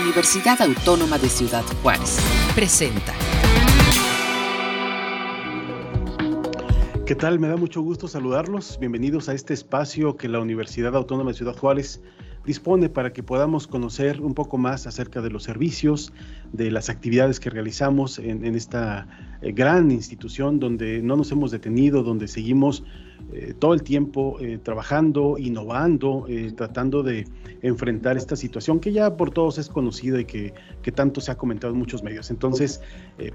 Universidad Autónoma de Ciudad Juárez. Presenta. ¿Qué tal? Me da mucho gusto saludarlos. Bienvenidos a este espacio que la Universidad Autónoma de Ciudad Juárez dispone para que podamos conocer un poco más acerca de los servicios, de las actividades que realizamos en, esta eh, gran institución donde no nos hemos detenido, donde seguimos eh, todo el tiempo eh, trabajando, innovando, tratando de enfrentar esta situación que ya por todos es conocida y que, que tanto se ha comentado en muchos medios. Entonces,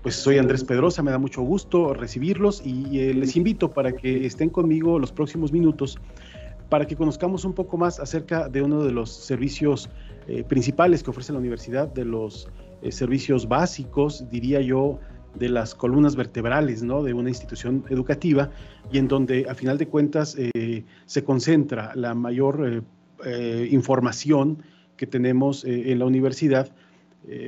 pues soy Andrés Pedrosa, me da mucho gusto recibirlos y les invito para que estén conmigo los próximos minutos para que conozcamos un poco más acerca de uno de los servicios eh, principales que ofrece la universidad, de los eh, servicios básicos, diría yo, de las columnas vertebrales ¿no? de una institución educativa y en donde a final de cuentas eh, se concentra la mayor información que tenemos en la universidad.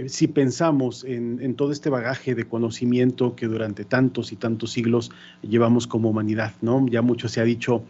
si pensamos en, en, todo este bagaje de conocimiento que durante tantos y tantos siglos llevamos como humanidad, ¿no? Ya mucho se ha dicho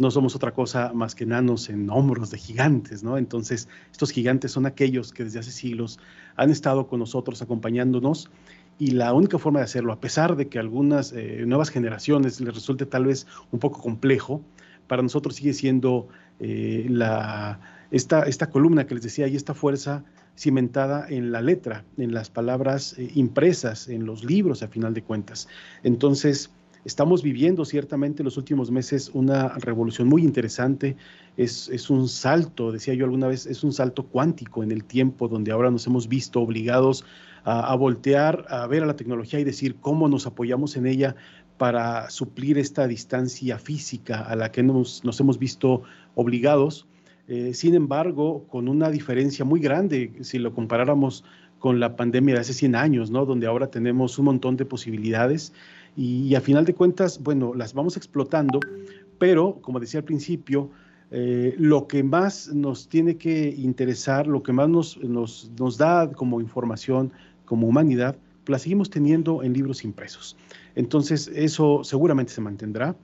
no somos otra cosa más que enanos en hombros de gigantes, ¿no? Entonces, estos gigantes son aquellos que desde hace siglos han estado con nosotros acompañándonos y la única forma de hacerlo, a pesar de que algunas eh, nuevas generaciones les resulte tal vez un poco complejo, para nosotros sigue siendo eh, la, esta, esta columna que les decía y esta fuerza cimentada en la letra, en las palabras eh, impresas, en los libros, a final de cuentas. Entonces, Estamos viviendo ciertamente en los últimos meses una revolución muy interesante. Es, es, un salto, decía yo alguna vez, es un salto cuántico en el tiempo donde ahora nos hemos visto obligados a, voltear, a ver a la tecnología y decir cómo nos apoyamos en ella para suplir esta distancia física a la que nos, nos hemos visto obligados. Eh, sin embargo, con una diferencia muy grande, si lo comparáramos con la pandemia de hace 100 años, ¿no? donde ahora tenemos un montón de posibilidades y, a final de cuentas, bueno, las vamos explotando, pero como decía al principio, eh, lo que más nos tiene que interesar, lo que más nos, nos, nos da como información, como humanidad, la seguimos teniendo en libros impresos. Entonces, eso seguramente se mantendrá.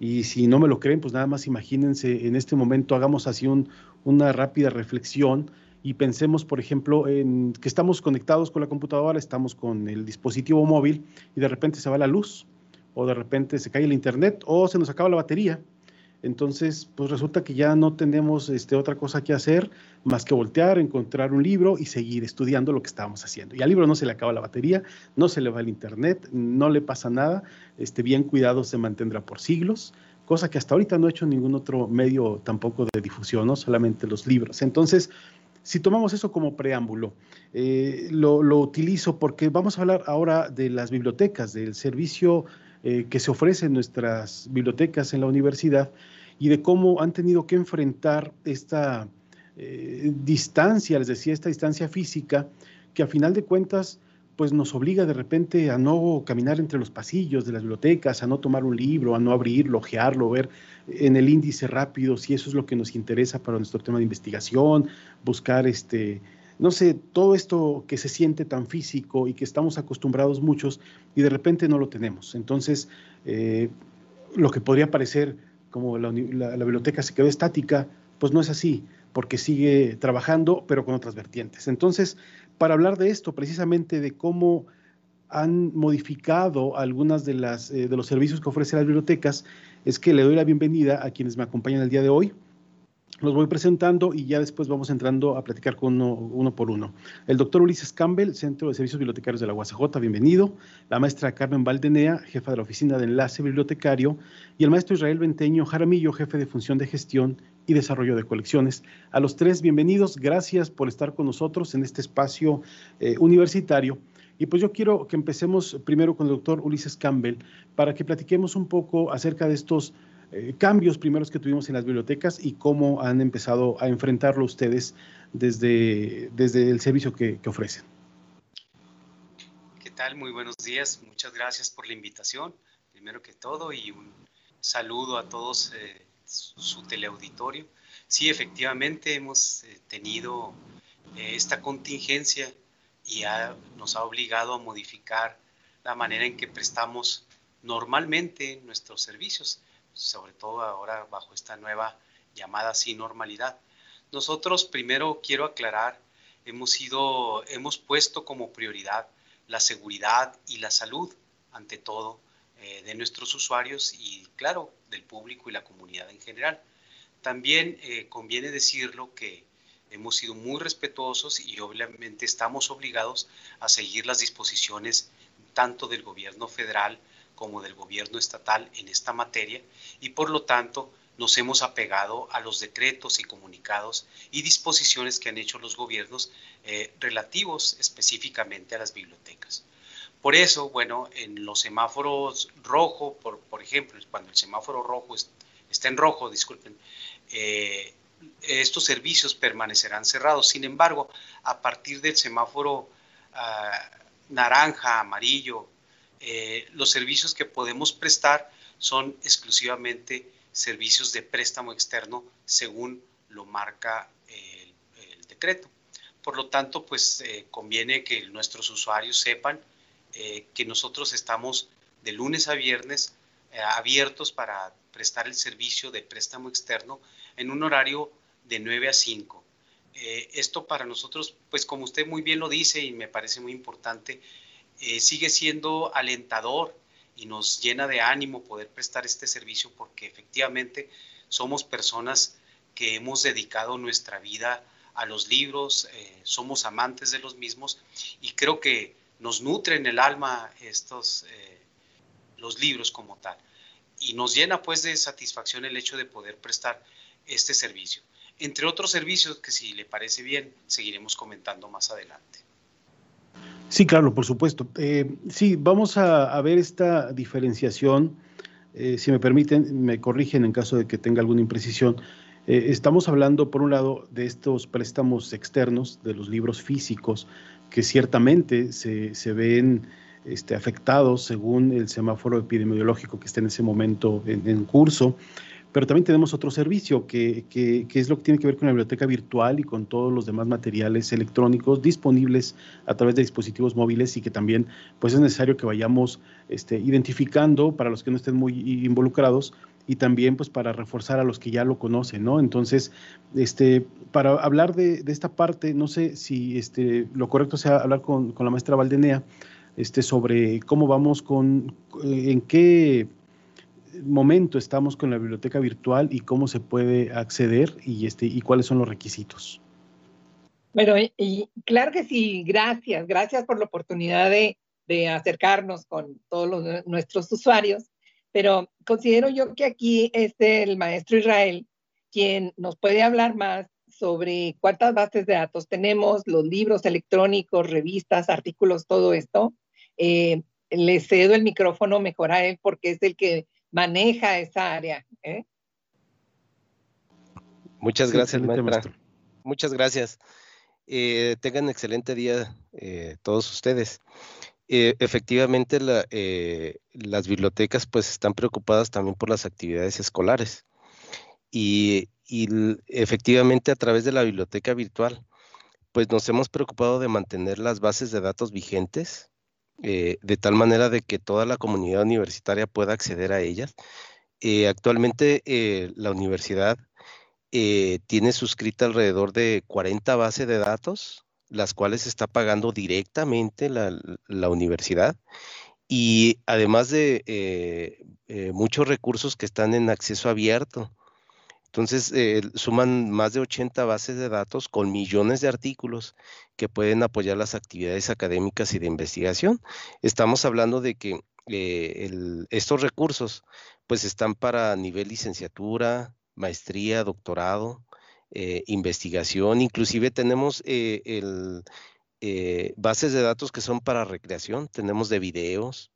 Y si no me lo creen, pues nada más imagínense, en este momento hagamos así un, una rápida reflexión y pensemos, por ejemplo, que estamos conectados con la computadora, estamos con el dispositivo móvil y de repente se va la luz o de repente se cae el internet o se nos acaba la batería. Entonces, pues resulta que ya no tenemos este, otra cosa que hacer más que voltear, encontrar un libro y seguir estudiando lo que estábamos haciendo. Y al libro no se le acaba la batería, no se le va el internet, no le pasa nada, este, bien cuidado se mantendrá por siglos, cosa que hasta ahorita no ha hecho ningún otro medio tampoco de difusión, no solamente los libros. Entonces, si tomamos eso como preámbulo, eh, lo, utilizo porque vamos a hablar ahora de las bibliotecas, del servicio eh, que se ofrece en nuestras bibliotecas en la universidad y de cómo han tenido que enfrentar esta eh, distancia, les decía, esta distancia física, que a final de cuentas pues nos obliga de repente a no caminar entre los pasillos de las bibliotecas, a no tomar un libro, a no abrirlo, ojearlo, ver en el índice rápido si eso es lo que nos interesa para nuestro tema de investigación, buscar este, no sé, todo esto que se siente tan físico y que estamos acostumbrados muchos y de repente no lo tenemos. Entonces, eh, lo que podría parecer como la biblioteca se quedó estática, pues no es así, porque sigue trabajando, pero con otras vertientes. Entonces, para hablar de esto, precisamente de cómo han modificado algunas de, las, eh, de los servicios que ofrecen las bibliotecas, es que le doy la bienvenida a quienes me acompañan el día de hoy. Los voy presentando y ya después vamos entrando a platicar con uno, por uno. El doctor Ulises Campbell, Centro de Servicios Bibliotecarios de la UACJ, bienvenido. La maestra Carmen Valdenea, jefa de la Oficina de Enlace Bibliotecario. Y el maestro Israel Venteño Jaramillo, jefe de Función de Gestión y Desarrollo de Colecciones. A los tres, bienvenidos. Gracias por estar con nosotros en este espacio eh, universitario. Y pues yo quiero que empecemos primero con el doctor Ulises Campbell para que platiquemos un poco acerca de estos eh, cambios primeros que tuvimos en las bibliotecas y cómo han empezado a enfrentarlo ustedes desde, desde el servicio que, ofrecen. ¿Qué tal? Muy buenos días. Muchas gracias por la invitación, primero que todo, y un saludo a todos eh, su teleauditorio. Sí, efectivamente hemos eh, tenido eh, esta contingencia y nos ha obligado a modificar la manera en que prestamos normalmente nuestros servicios, sobre todo ahora bajo esta nueva llamada sin normalidad. Nosotros primero quiero aclarar hemos, sido, hemos puesto como prioridad la seguridad y la salud ante todo eh, de nuestros usuarios y claro, del público y la comunidad en general. También eh, conviene decirlo que hemos sido muy respetuosos y obviamente estamos obligados a seguir las disposiciones tanto del gobierno federal como del gobierno estatal en esta materia y por lo tanto nos hemos apegado a los decretos y comunicados y disposiciones que han hecho los gobiernos eh, relativos específicamente a las bibliotecas. Por eso, bueno, en los semáforos rojo, por, ejemplo, cuando el semáforo rojo está en rojo, disculpen, eh, estos servicios permanecerán cerrados. Sin embargo, a partir del semáforo ah, naranja, amarillo, eh, los servicios que podemos prestar son exclusivamente servicios de préstamo externo según lo marca el, decreto. Por lo tanto, pues eh, conviene que nuestros usuarios sepan eh, que nosotros estamos de lunes a viernes abiertos para prestar el servicio de préstamo externo en un horario de 9 a 5. esto para nosotros, pues como usted muy bien lo dice y me parece muy importante, eh, sigue siendo alentador y nos llena de ánimo poder prestar este servicio porque efectivamente somos personas que hemos dedicado nuestra vida a los libros, eh, somos amantes de los mismos y creo que nos nutren el alma estos eh, los libros como tal y nos llena pues de satisfacción el hecho de poder prestar este servicio entre otros servicios que si le parece bien seguiremos comentando más adelante. Sí, claro, por supuesto. Eh, sí, vamos a, ver esta diferenciación. Eh, si me permiten, me corrigen en caso de que tenga alguna imprecisión. Estamos hablando, por un lado, de estos préstamos externos, de los libros físicos, que ciertamente se, ven este, afectados según el semáforo epidemiológico que está en ese momento en curso. Pero también tenemos otro servicio que, es lo que tiene que ver con la biblioteca virtual y con todos los demás materiales electrónicos disponibles a través de dispositivos móviles y que también pues es necesario que vayamos este, identificando para los que no estén muy involucrados y también pues para reforzar a los que ya lo conocen, ¿no? Entonces, este, para hablar de, esta parte, no sé si este, lo correcto sea hablar con, con la maestra Valdenea este, sobre cómo vamos con, en qué momento estamos con la biblioteca virtual y cómo se puede acceder y, este, y cuáles son los requisitos. Bueno, y, claro que sí, gracias, gracias por la oportunidad de, de acercarnos con todos nuestros usuarios, pero considero yo que aquí es el maestro Israel quien nos puede hablar más sobre cuántas bases de datos tenemos, los libros electrónicos, revistas, artículos, todo esto. Eh, le cedo el micrófono mejor a él porque es el que maneja esa área. ¿eh? Muchas gracias, maestra. Muchas gracias. Eh, tengan excelente día eh, todos ustedes. Efectivamente, las bibliotecas pues están preocupadas también por las actividades escolares y, efectivamente a través de la biblioteca virtual pues nos hemos preocupado de mantener las bases de datos vigentes eh, de tal manera de que toda la comunidad universitaria pueda acceder a ellas. Eh, actualmente eh, la universidad tiene suscrita alrededor de 40 bases de datos, las cuales está pagando directamente la, universidad y además de muchos recursos que están en acceso abierto. Entonces, eh, suman más de 80 bases de datos con millones de artículos que pueden apoyar las actividades académicas y de investigación. Estamos hablando de que eh, estos recursos pues están para nivel licenciatura, maestría, doctorado, eh, investigación, inclusive tenemos bases de datos que son para recreación, tenemos de videos,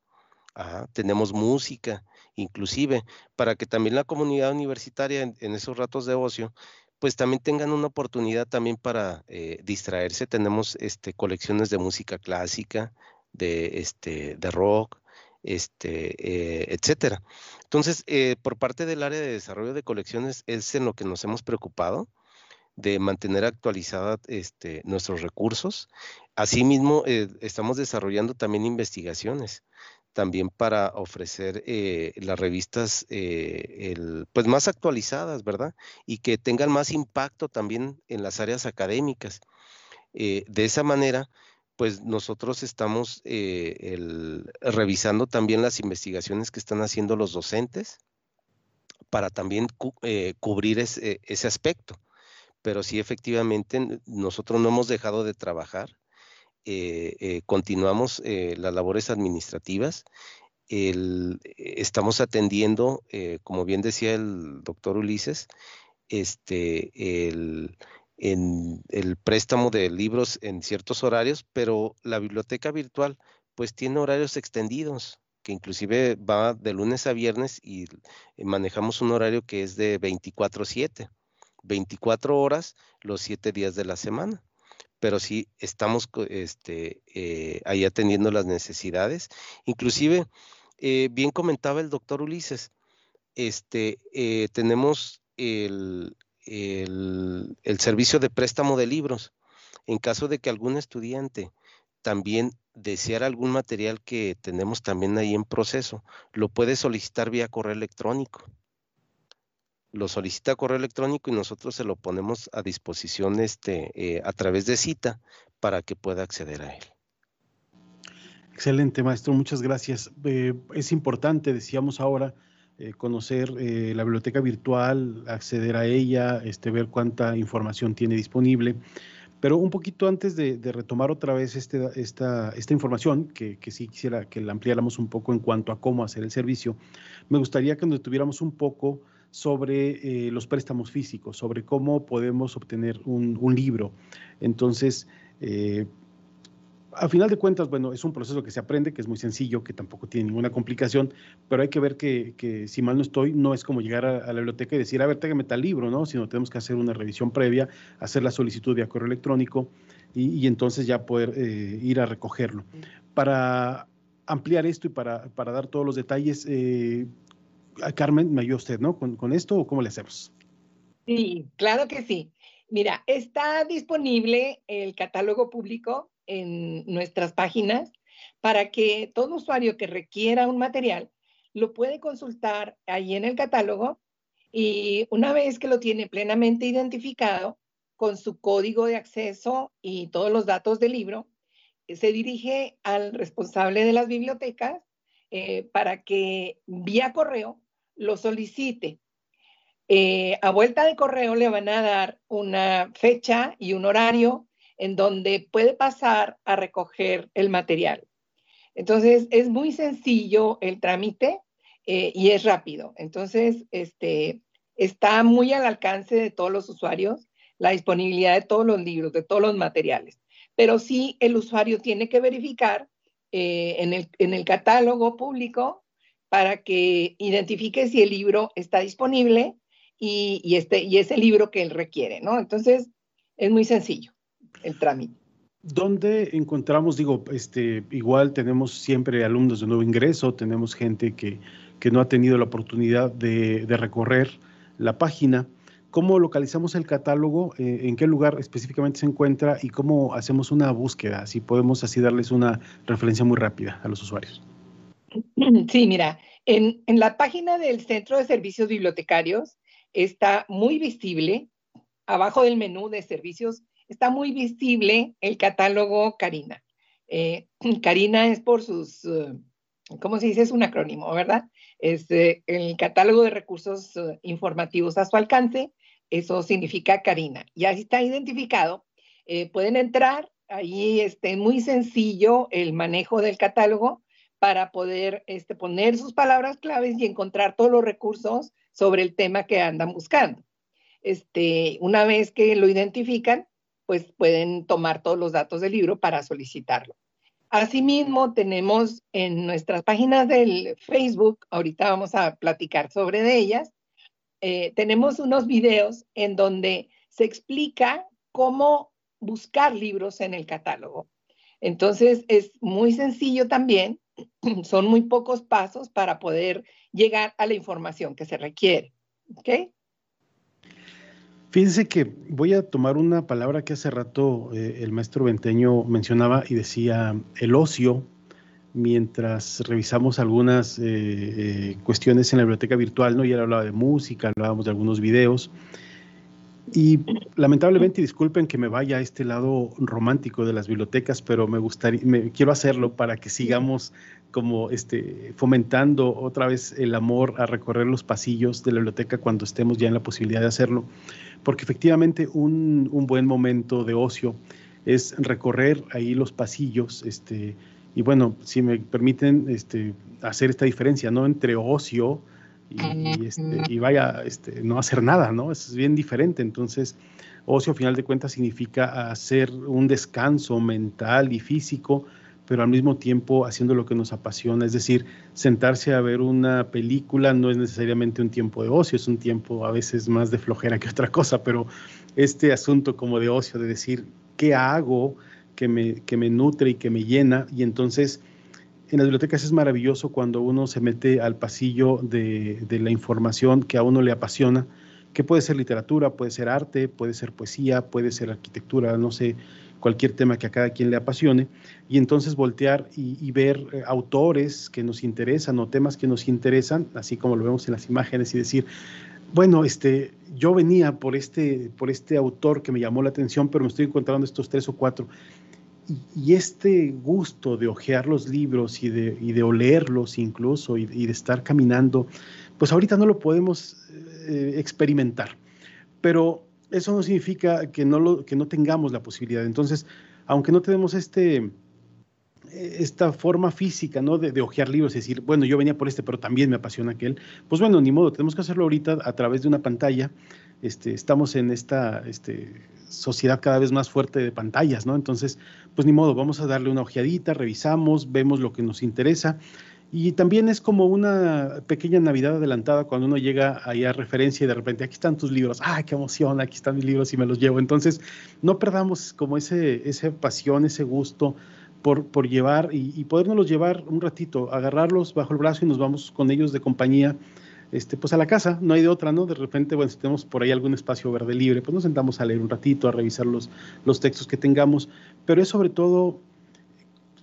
tenemos música, inclusive para que también la comunidad universitaria en, esos ratos de ocio pues también tengan una oportunidad también para eh, distraerse. Tenemos este, colecciones de música clásica, de, este, de rock, este, eh, etcétera. Entonces, eh, por parte del área de desarrollo de colecciones es en lo que nos hemos preocupado de mantener actualizados este, nuestros recursos. Asimismo, estamos desarrollando también investigaciones también para ofrecer eh, las revistas eh, pues más actualizadas, ¿verdad? Y que tengan más impacto también en las áreas académicas. de esa manera, pues nosotros estamos revisando también las investigaciones que están haciendo los docentes para también cubrir ese, aspecto. Pero sí, efectivamente, nosotros no hemos dejado de trabajar. continuamos las labores administrativas estamos atendiendo, eh, como bien decía el doctor Ulises, este, el, en el préstamo de libros en ciertos horarios, pero la biblioteca virtual pues tiene horarios extendidos, que inclusive va de lunes a viernes y manejamos un horario que es de 24/7, 24 horas los 7 días de la semana pero sí estamos este, eh, ahí atendiendo las necesidades. Inclusive eh, bien comentaba el doctor Ulises, este, eh, tenemos el, servicio de préstamo de libros. En caso de que algún estudiante también deseara algún material que tenemos también ahí en proceso, lo puede solicitar vía correo electrónico. Lo solicita correo electrónico y nosotros se lo ponemos a disposición este, eh, a través de cita para que pueda acceder a él. Excelente, maestro, muchas gracias. Eh, es importante, decíamos ahora, eh, conocer la biblioteca virtual, acceder a ella, este, ver cuánta información tiene disponible. Pero un poquito antes de, retomar otra vez este, esta, esta información, que, que, sí quisiera que la ampliáramos un poco en cuanto a cómo hacer el servicio, me gustaría que nos tuviéramos un poco sobre los préstamos físicos, sobre cómo podemos obtener un, un libro. Entonces, a final de cuentas, bueno, es un proceso que se aprende, que es muy sencillo, que tampoco tiene ninguna complicación, pero hay que ver que, si mal no estoy, no es como llegar a, la biblioteca y decir, a ver, téngame tal libro, ¿no? Sino tenemos que hacer una revisión previa, hacer la solicitud vía correo electrónico y, entonces ya poder eh, ir a recogerlo. Para ampliar esto y para, dar todos los detalles, eh, Carmen, me ayuda usted, ¿no? Con, con esto o cómo le hacemos? Sí, claro que sí. Mira, está disponible el catálogo público en nuestras páginas para que todo usuario que requiera un material lo puede consultar ahí en el catálogo y una vez que lo tiene plenamente identificado con su código de acceso y todos los datos del libro, se dirige al responsable de las bibliotecas eh, para que vía correo lo solicite. Eh, a vuelta de correo le van a dar una fecha y un horario en donde puede pasar a recoger el material. Entonces, es muy sencillo el trámite eh, y es rápido. Entonces, este, está muy al alcance de todos los usuarios la disponibilidad de todos los libros, de todos los materiales. Pero sí, el usuario tiene que verificar eh, en, el, catálogo público para que identifique si el libro está disponible y, este, y es libro que él requiere, ¿no? Entonces, es muy sencillo el trámite. ¿Dónde encontramos, digo, este, igual tenemos siempre alumnos de nuevo ingreso, tenemos gente que, no ha tenido la oportunidad de, recorrer la página. ¿Cómo localizamos el catálogo? Eh, ¿En qué lugar específicamente se encuentra? ¿Y cómo hacemos una búsqueda? Si podemos así darles una referencia muy rápida a los usuarios. Sí, mira, en, la página del Centro de Servicios Bibliotecarios está muy visible, abajo del menú de servicios está muy visible el catálogo Karina. Eh, Karina es por sus, eh, ¿cómo se dice? Es un acrónimo, ¿verdad? Es eh, el catálogo de recursos informativos a su alcance. Eso significa Karina. Ya está identificado. pueden entrar. Ahí es este, muy sencillo el manejo del catálogo para poder este, poner sus palabras claves y encontrar todos los recursos sobre el tema que andan buscando. Este, una vez que lo identifican, pues pueden tomar todos los datos del libro para solicitarlo. Asimismo, tenemos en nuestras páginas del Facebook, ahorita vamos a platicar sobre de ellas, eh, tenemos unos videos en donde se explica cómo buscar libros en el catálogo. Entonces, es muy sencillo también, son muy pocos pasos para poder llegar a la información que se requiere. ¿Ok? Fíjense que voy a tomar una palabra que hace rato eh, el maestro Venteño mencionaba y decía el ocio, mientras revisamos algunas eh, eh, cuestiones en la biblioteca virtual, ¿no? Y él hablaba de música, hablábamos de algunos videos. Y lamentablemente, disculpen que me vaya a este lado romántico de las bibliotecas, pero me gustaría, me, quiero hacerlo para que sigamos como este, fomentando otra vez el amor a recorrer los pasillos de la biblioteca cuando estemos ya en la posibilidad de hacerlo, porque efectivamente un, un buen momento de ocio es recorrer ahí los pasillos, este, y bueno, si me permiten este, hacer esta diferencia, ¿no? Entre ocio, y, este, y vaya, este, no hacer nada, ¿no? Es bien diferente. Entonces, ocio, a final de cuentas, significa hacer un descanso mental y físico, pero al mismo tiempo haciendo lo que nos apasiona. Es decir, sentarse a ver una película no es necesariamente un tiempo de ocio, es un tiempo a veces más de flojera que otra cosa, pero este asunto como de ocio, de decir, ¿qué hago que me, que me nutre y que me llena? Y entonces en las bibliotecas es maravilloso cuando uno se mete al pasillo de, la información que a uno le apasiona, que puede ser literatura, puede ser arte, puede ser poesía, puede ser arquitectura, no sé, cualquier tema que a cada quien le apasione, y entonces voltear y, ver eh, autores que nos interesan o temas que nos interesan, así como lo vemos en las imágenes, y decir, bueno, este, yo venía por este, por este autor que me llamó la atención, pero me estoy encontrando estos tres o cuatro y, este gusto de hojear los libros y de, y de olerlos incluso y, de estar caminando, pues ahorita no lo podemos eh, experimentar. Pero eso no significa que no, lo, que no tengamos la posibilidad. Entonces, aunque no tenemos este, esta forma física, ¿no? De, de ojear libros y decir, bueno, yo venía por este, pero también me apasiona aquel. Pues bueno, ni modo, tenemos que hacerlo ahorita a través de una pantalla. Este, estamos en esta este, sociedad cada vez más fuerte de pantallas, ¿no? Entonces, pues ni modo, vamos a darle una ojeadita, revisamos, vemos lo que nos interesa. Y también es como una pequeña Navidad adelantada cuando uno llega ahí a referencia y de repente aquí están tus libros, ¡ay, qué emoción! Aquí están mis libros y me los llevo. Entonces, no perdamos como ese, esa pasión, ese gusto por, llevar y, y podernos llevar un ratito, agarrarlos bajo el brazo y nos vamos con ellos de compañía este, pues a la casa, no hay de otra, ¿no? De repente, bueno, si tenemos por ahí algún espacio verde libre, pues nos sentamos a leer un ratito, a revisar los, los textos que tengamos, pero es sobre todo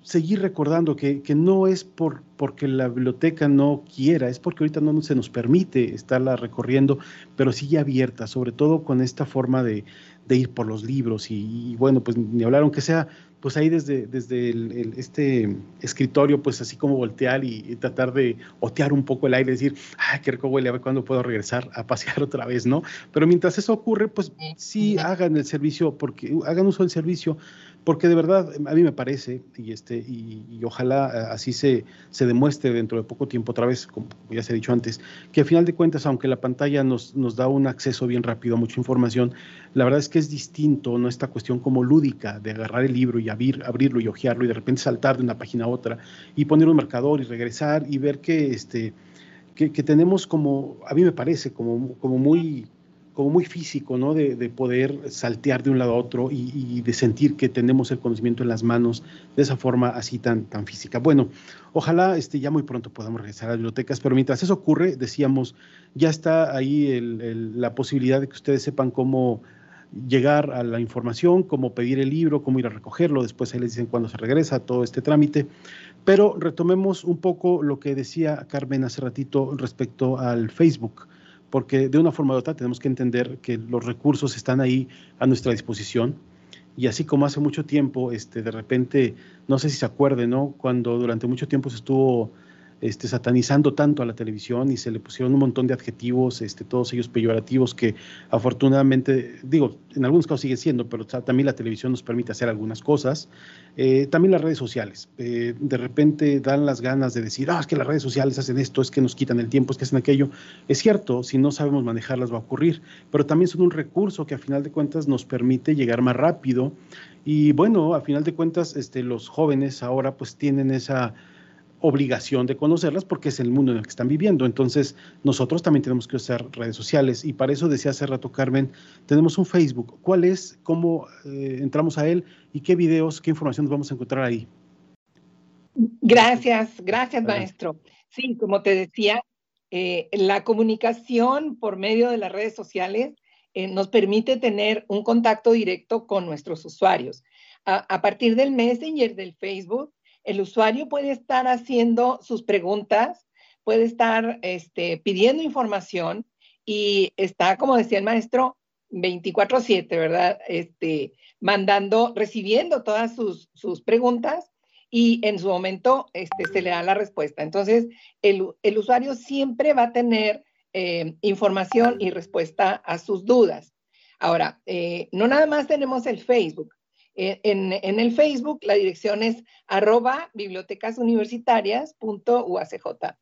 seguir recordando que, que, no es por, porque la biblioteca no quiera, es porque ahorita no se nos permite estarla recorriendo, pero sigue abierta, sobre todo con esta forma de, de ir por los libros y, y, bueno, pues ni hablar, aunque sea pues ahí desde, desde el, este escritorio, pues así como voltear y, tratar de otear un poco el aire, decir, ay, qué rico huele, a ver cuándo puedo regresar a pasear otra vez, ¿no? Pero mientras eso ocurre, pues sí hagan el servicio, porque hagan uso del servicio, porque de verdad a mí me parece, y, este, y, ojalá eh, así se, se demuestre dentro de poco tiempo otra vez, como ya se ha dicho antes, que al final de cuentas, aunque la pantalla nos, nos da un acceso bien rápido a mucha información, la verdad es que es distinto, ¿no? Esta cuestión como lúdica de agarrar el libro y abrir, abrirlo y hojearlo y de repente saltar de una página a otra y poner un marcador y regresar y ver que, este, que, que tenemos como, a mí me parece, como, como muy como muy físico, ¿no? De, de, poder saltear de un lado a otro y, de sentir que tenemos el conocimiento en las manos de esa forma así tan, tan física. Bueno, ojalá este, ya muy pronto podamos regresar a las bibliotecas, pero mientras eso ocurre, decíamos, ya está ahí la posibilidad de que ustedes sepan cómo llegar a la información, cómo pedir el libro, cómo ir a recogerlo, después ahí les dicen cuándo se regresa, todo este trámite. Pero retomemos un poco lo que decía Carmen hace ratito respecto al Facebook porque de una forma u otra tenemos que entender que los recursos están ahí a nuestra disposición. Y así como hace mucho tiempo, este, de repente, no sé si se acuerden, ¿no? Cuando durante mucho tiempo se estuvo este, satanizando tanto a la televisión y se le pusieron un montón de adjetivos, este, todos ellos peyorativos, que afortunadamente, digo, en algunos casos sigue siendo, pero también la televisión nos permite hacer algunas cosas. Eh, también las redes sociales. Eh, de repente dan las ganas de decir, ah, es que las redes sociales hacen esto, es que nos quitan el tiempo, es que hacen aquello. Es cierto, si no sabemos manejarlas va a ocurrir, pero también son un recurso que a final de cuentas nos permite llegar más rápido. Y bueno, a final de cuentas, este, los jóvenes ahora pues tienen esa obligación de conocerlas porque es el mundo en el que están viviendo. Entonces, nosotros también tenemos que usar redes sociales y para eso decía hace rato Carmen, tenemos un Facebook. ¿Cuál es? ¿Cómo eh, entramos a él? ¿Y qué videos, qué información nos vamos a encontrar ahí? Gracias, gracias maestro. Sí, como te decía, eh, la comunicación por medio de las redes sociales eh, nos permite tener un contacto directo con nuestros usuarios. A, a partir del Messenger del Facebook, el usuario puede estar haciendo sus preguntas, puede estar este, pidiendo información y está, como decía el maestro, 24/7, ¿verdad? Este, mandando, recibiendo todas sus, preguntas y en su momento este, se le da la respuesta. Entonces, el, el usuario siempre va a tener eh, información y respuesta a sus dudas. Ahora, eh, no nada más tenemos el Facebook. Eh, en, el Facebook la dirección es arroba bibliotecasuniversitarias.uacj.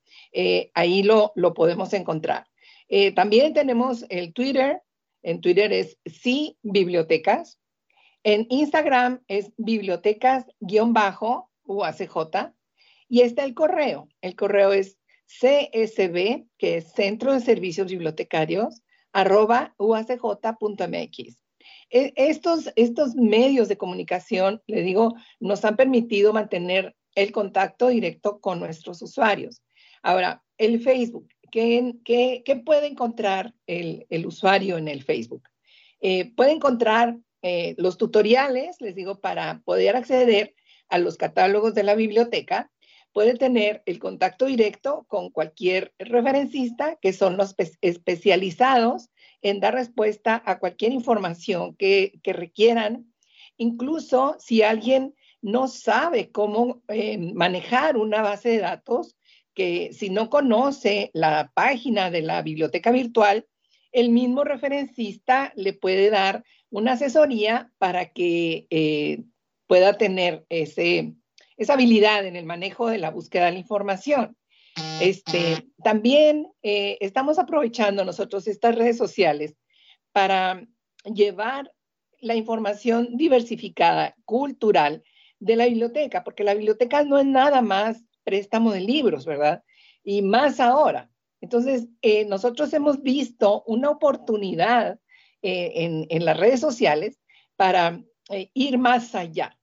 ahí lo, podemos encontrar. también tenemos el Twitter. En Twitter es sí bibliotecas. En Instagram es bibliotecas-uacj. Y está el correo. El correo es CSB, que es Centro de Servicios Bibliotecarios, arroba uacj.mx. E, estos, estos medios de comunicación, le digo, nos han permitido mantener el contacto directo con nuestros usuarios. Ahora, el Facebook, ¿qué, qué, puede encontrar el, el, usuario en el Facebook? Eh, puede encontrar eh, los tutoriales, les digo, para poder acceder a los catálogos de la biblioteca, puede tener el contacto directo con cualquier referencista, que son los especializados en dar respuesta a cualquier información que, requieran. Incluso si alguien no sabe cómo eh, manejar una base de datos, que si no conoce la página de la biblioteca virtual, el mismo referencista le puede dar una asesoría para que eh, pueda tener ese, esa habilidad en el manejo de la búsqueda de la información. Este, también eh, estamos aprovechando nosotros estas redes sociales para llevar la información diversificada, cultural de la biblioteca, porque la biblioteca no es nada más préstamo de libros, ¿verdad? Y más ahora. Entonces, eh, nosotros hemos visto una oportunidad eh, en, las redes sociales para ir más allá.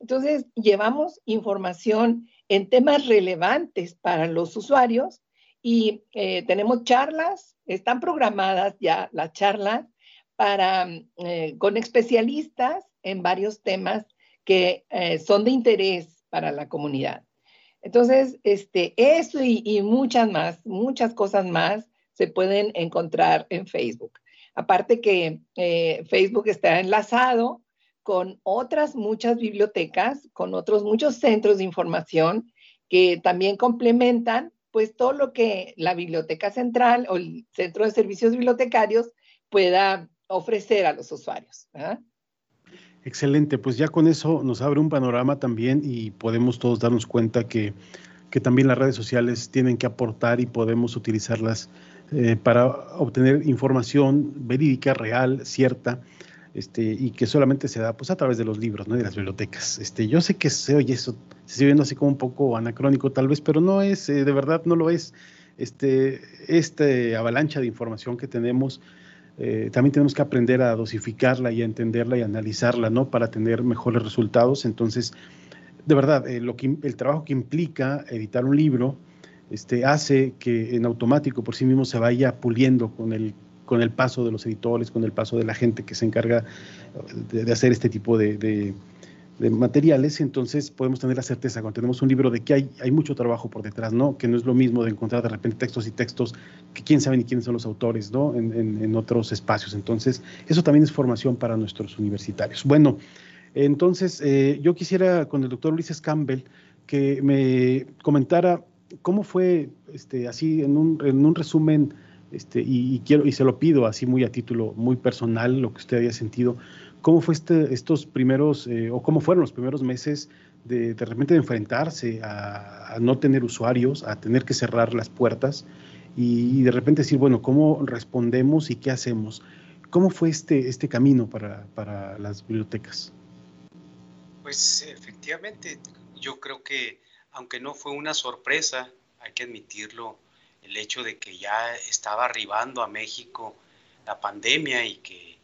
Entonces, llevamos información en temas relevantes para los usuarios y eh, tenemos charlas, están programadas ya las charlas para, eh, con especialistas en varios temas que eh, son de interés para la comunidad. Entonces, este, eso y, y, muchas más, muchas cosas más se pueden encontrar en Facebook. Aparte que Facebook está enlazado con otras muchas bibliotecas, con otros muchos centros de información que también complementan pues todo lo que la biblioteca central o el centro de servicios bibliotecarios pueda ofrecer a los usuarios. Excelente, pues ya con eso nos abre un panorama también y podemos todos darnos cuenta que, que también las redes sociales tienen que aportar y podemos utilizarlas eh, para obtener información verídica, real, cierta, este, y que solamente se da pues a través de los libros, ¿no? de las bibliotecas. Este, yo sé que se oye eso, se sigue viendo así como un poco anacrónico tal vez, pero no es, eh, de verdad no lo es. Este, este avalancha de información que tenemos, eh, también tenemos que aprender a dosificarla y a entenderla y analizarla, ¿no? Para tener mejores resultados. Entonces, de verdad, eh, lo que, el trabajo que implica editar un libro, este, hace que en automático por sí mismo se vaya puliendo con el con el paso de los editores, con el paso de la gente que se encarga de, hacer este tipo de, materiales, entonces podemos tener la certeza cuando tenemos un libro de que hay, mucho trabajo por detrás, ¿no? Que no es lo mismo de encontrar de repente textos y textos que quién sabe ni quiénes son los autores, ¿no? En, otros espacios. Entonces, eso también es formación para nuestros universitarios. Bueno, entonces eh, yo quisiera con el doctor Ulises Campbell que me comentara cómo fue, este, así en un resumen, este, y, quiero, y se lo pido así muy a título muy personal, lo que usted haya sentido. ¿Cómo fue este, estos primeros, eh, o cómo fueron los primeros meses de, de repente de enfrentarse a, no tener usuarios, a tener que cerrar las puertas y, de repente decir, bueno, ¿cómo respondemos y qué hacemos? ¿Cómo fue este, este camino para, para las bibliotecas? Pues efectivamente, yo creo que aunque no fue una sorpresa, hay que admitirlo, el hecho de que ya estaba arribando a México la pandemia y que eh,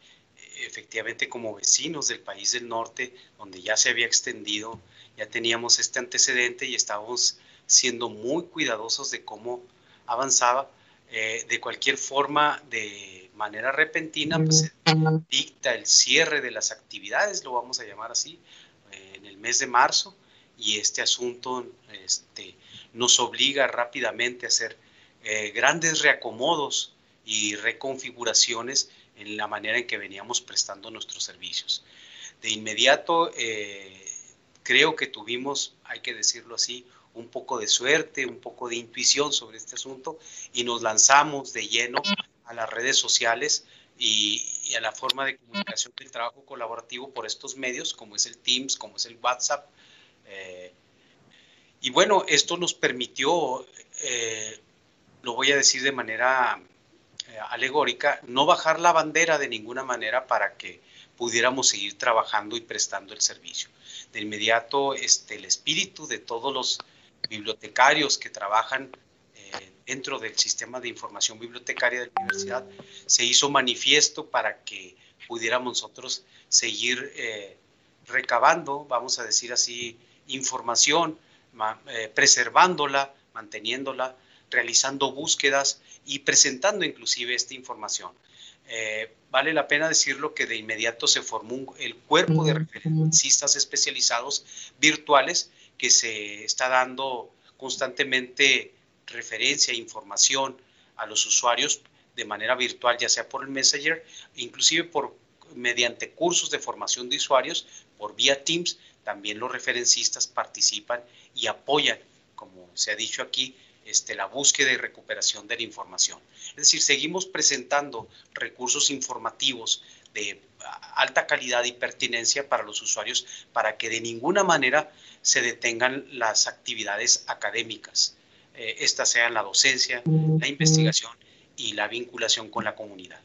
efectivamente como vecinos del país del norte, donde ya se había extendido, ya teníamos este antecedente y estábamos siendo muy cuidadosos de cómo avanzaba. Eh, de cualquier forma, de manera repentina, pues dicta el cierre de las actividades, lo vamos a llamar así, eh, en el mes de marzo, y este asunto este, nos obliga rápidamente a hacer eh, grandes reacomodos y reconfiguraciones en la manera en que veníamos prestando nuestros servicios. De inmediato, eh, creo que tuvimos, hay que decirlo así, un poco de suerte, un poco de intuición sobre este asunto y nos lanzamos de lleno a las redes sociales y, a la forma de comunicación del trabajo colaborativo por estos medios, como es el Teams, como es el WhatsApp. Eh, y bueno, esto nos permitió, eh, lo voy a decir de manera eh, alegórica, no bajar la bandera de ninguna manera para que pudiéramos seguir trabajando y prestando el servicio. De inmediato, este, el espíritu de todos los bibliotecarios que trabajan eh, dentro del sistema de información bibliotecaria de la universidad se hizo manifiesto para que pudiéramos nosotros seguir eh, recabando, vamos a decir así, información, preservándola, manteniéndola, realizando búsquedas y presentando inclusive esta información. vale la pena decirlo que de inmediato se formó el cuerpo de referencistas especializados virtuales que se está dando constantemente referencia e información a los usuarios de manera virtual, ya sea por el Messenger, inclusive por mediante cursos de formación de usuarios, por vía Teams, también los referencistas participan y apoyan, como se ha dicho aquí, este, la búsqueda y recuperación de la información. Es decir, seguimos presentando recursos informativos de alta calidad y pertinencia para los usuarios para que de ninguna manera se detengan las actividades académicas, eh, estas sean la docencia, la investigación y la vinculación con la comunidad.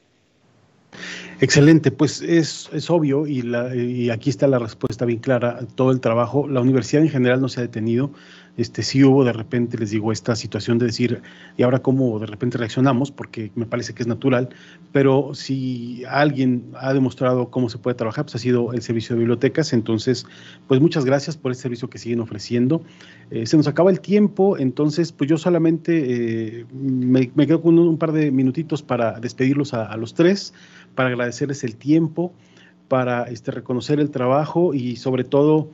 Excelente, pues es, obvio y, y, aquí está la respuesta bien clara. Todo el trabajo, la universidad en general no se ha detenido este, sí hubo de repente, les digo, esta situación de decir, ¿y ahora cómo de repente reaccionamos? Porque me parece que es natural, pero si alguien ha demostrado cómo se puede trabajar, pues ha sido el servicio de bibliotecas. Entonces, pues muchas gracias por el servicio que siguen ofreciendo. Eh, se nos acaba el tiempo, entonces, pues yo solamente eh, me, quedo con un, par de minutitos para despedirlos a, los tres, para agradecerles el tiempo, para este, reconocer el trabajo y sobre todo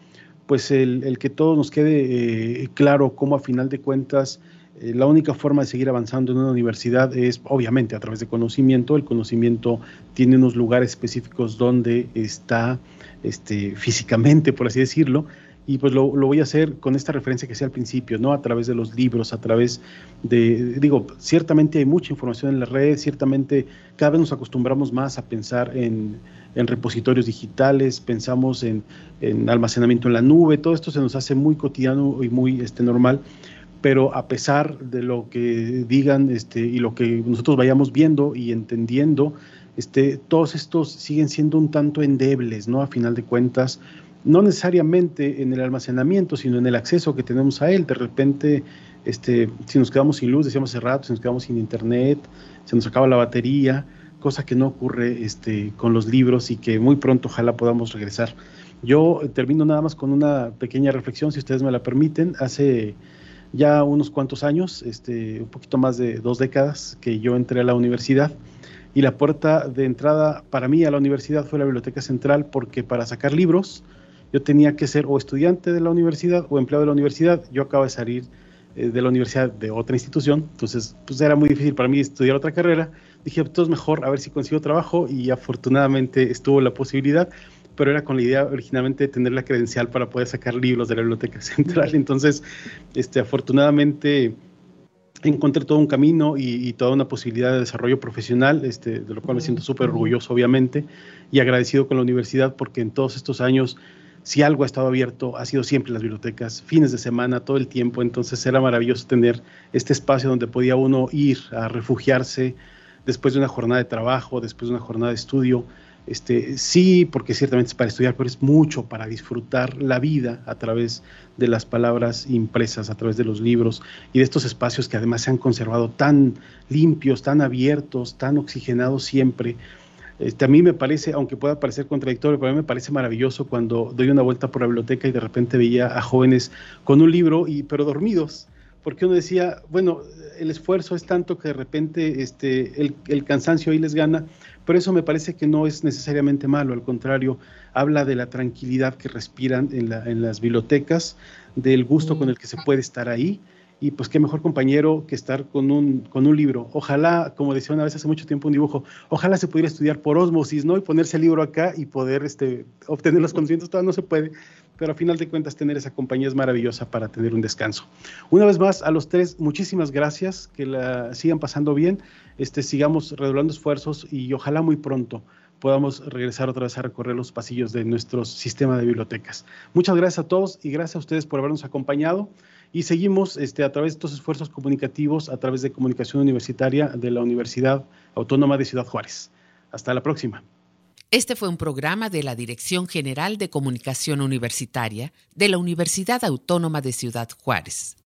pues el, que todo nos quede eh, claro cómo a final de cuentas eh, la única forma de seguir avanzando en una universidad es obviamente a través de conocimiento. El conocimiento tiene unos lugares específicos donde está este, físicamente, por así decirlo, y pues lo, voy a hacer con esta referencia que sea al principio, ¿no? A través de los libros, a través de, digo, ciertamente hay mucha información en la red, ciertamente cada vez nos acostumbramos más a pensar en, en repositorios digitales, pensamos en, almacenamiento en la nube, todo esto se nos hace muy cotidiano y muy este, normal, pero a pesar de lo que digan este, y lo que nosotros vayamos viendo y entendiendo, este, todos estos siguen siendo un tanto endebles, ¿no? A final de cuentas, no necesariamente en el almacenamiento, sino en el acceso que tenemos a él. De repente, este, si nos quedamos sin luz, decíamos hace rato, si nos quedamos sin internet, se nos acaba la batería, cosa que no ocurre este, con los libros y que muy pronto ojalá podamos regresar. Yo termino nada más con una pequeña reflexión, si ustedes me la permiten. Hace ya unos cuantos años, este, un poquito más de dos décadas, que yo entré a la universidad y la puerta de entrada para mí a la universidad fue la biblioteca central porque para sacar libros yo tenía que ser o estudiante de la universidad o empleado de la universidad. Yo acabo de salir eh, de la universidad de otra institución, entonces pues era muy difícil para mí estudiar otra carrera dije, pues mejor a ver si consigo trabajo y afortunadamente estuvo la posibilidad, pero era con la idea originalmente de tener la credencial para poder sacar libros de la biblioteca central. Entonces, este, afortunadamente encontré todo un camino y, toda una posibilidad de desarrollo profesional, este, de lo cual me siento súper orgulloso, obviamente, y agradecido con la universidad porque en todos estos años, si algo ha estado abierto, ha sido siempre las bibliotecas, fines de semana, todo el tiempo, entonces era maravilloso tener este espacio donde podía uno ir a refugiarse, después de una jornada de trabajo, después de una jornada de estudio. Este, sí, porque ciertamente es para estudiar, pero es mucho para disfrutar la vida a través de las palabras impresas, a través de los libros y de estos espacios que además se han conservado tan limpios, tan abiertos, tan oxigenados siempre. Este, a mí me parece, aunque pueda parecer contradictorio, pero mí me parece maravilloso cuando doy una vuelta por la biblioteca y de repente veía a jóvenes con un libro, y, pero dormidos porque uno decía, bueno, el esfuerzo es tanto que de repente este, el, cansancio ahí les gana, pero eso me parece que no es necesariamente malo, al contrario, habla de la tranquilidad que respiran en, las bibliotecas, del gusto con el que se puede estar ahí y pues qué mejor compañero que estar con un, con un libro. Ojalá, como decía una vez hace mucho tiempo un dibujo, ojalá se pudiera estudiar por osmosis, ¿no? Y ponerse el libro acá y poder este, obtener los conocimientos, todavía no se puede, pero a final de cuentas tener esa compañía es maravillosa para tener un descanso. Una vez más, a los tres, muchísimas gracias, que la sigan pasando bien, este, sigamos redoblando esfuerzos y ojalá muy pronto podamos regresar otra vez a recorrer los pasillos de nuestro sistema de bibliotecas. Muchas gracias a todos y gracias a ustedes por habernos acompañado y seguimos este, a través de estos esfuerzos comunicativos, a través de comunicación universitaria de la Universidad Autónoma de Ciudad Juárez. Hasta la próxima. Este fue un programa de la Dirección General de Comunicación Universitaria de la Universidad Autónoma de Ciudad Juárez.